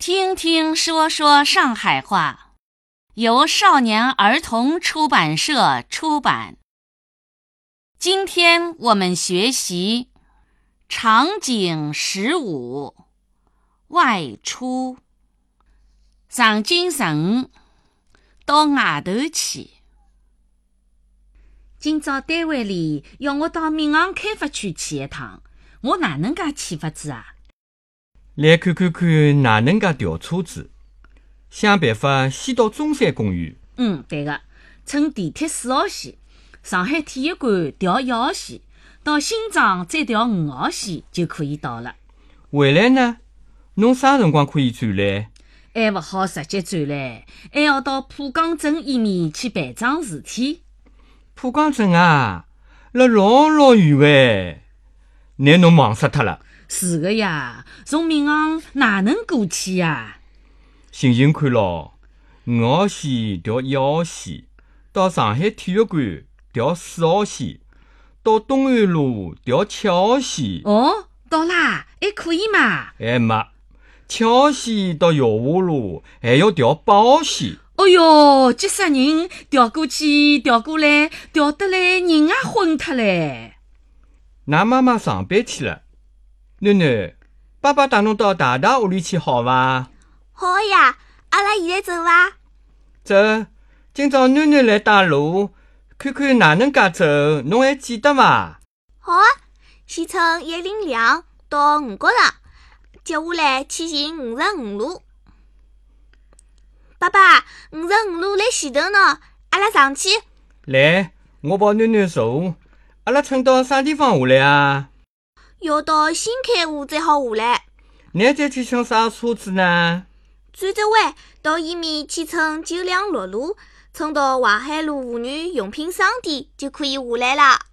听听说说上海话，由少年儿童出版社出版。今天我们学习场景十五，外出。场景十五，到外头去。今朝单位里要我到闵行开发区去一趟，我哪能介去法子啊？来看看看哪能介调车子，想办法先到中山公园。嗯，对个，乘地铁四号线，上海体育馆调一号线，到新庄再调五号线就可以到了。回来呢，侬啥辰光可以转来？还勿好直接转来，还要到浦江镇伊面去办桩事体。浦江镇啊，辣老老远哎，拿侬忙死脱了。是的呀，从闵行哪能过去呀？寻寻看咯，五号线调一号线，到上海体育馆调四号线，到东安路调七号线。哦，到啦，还可以嘛？还没，七号线到耀华路还要调八号线。哦哟，急死人！调过去，调过来，调得来人也昏脱嘞。㑚妈妈上班去了。囡囡，爸爸带侬到大大屋里去好伐？好呀，阿拉现在走伐？走。今朝囡囡来带路，看看哪能介走，侬还记得伐？好啊，先乘一零两到五角场，接下来去寻五十五路。爸爸，五十五路辣前头呢，阿拉上去。来，我抱囡囡坐。阿拉乘到啥地方下来啊？要到新开户才好下来。你再去乘啥车子呢？转只弯到伊面去乘九两六路，乘到淮海路妇女用品商店就可以下来了。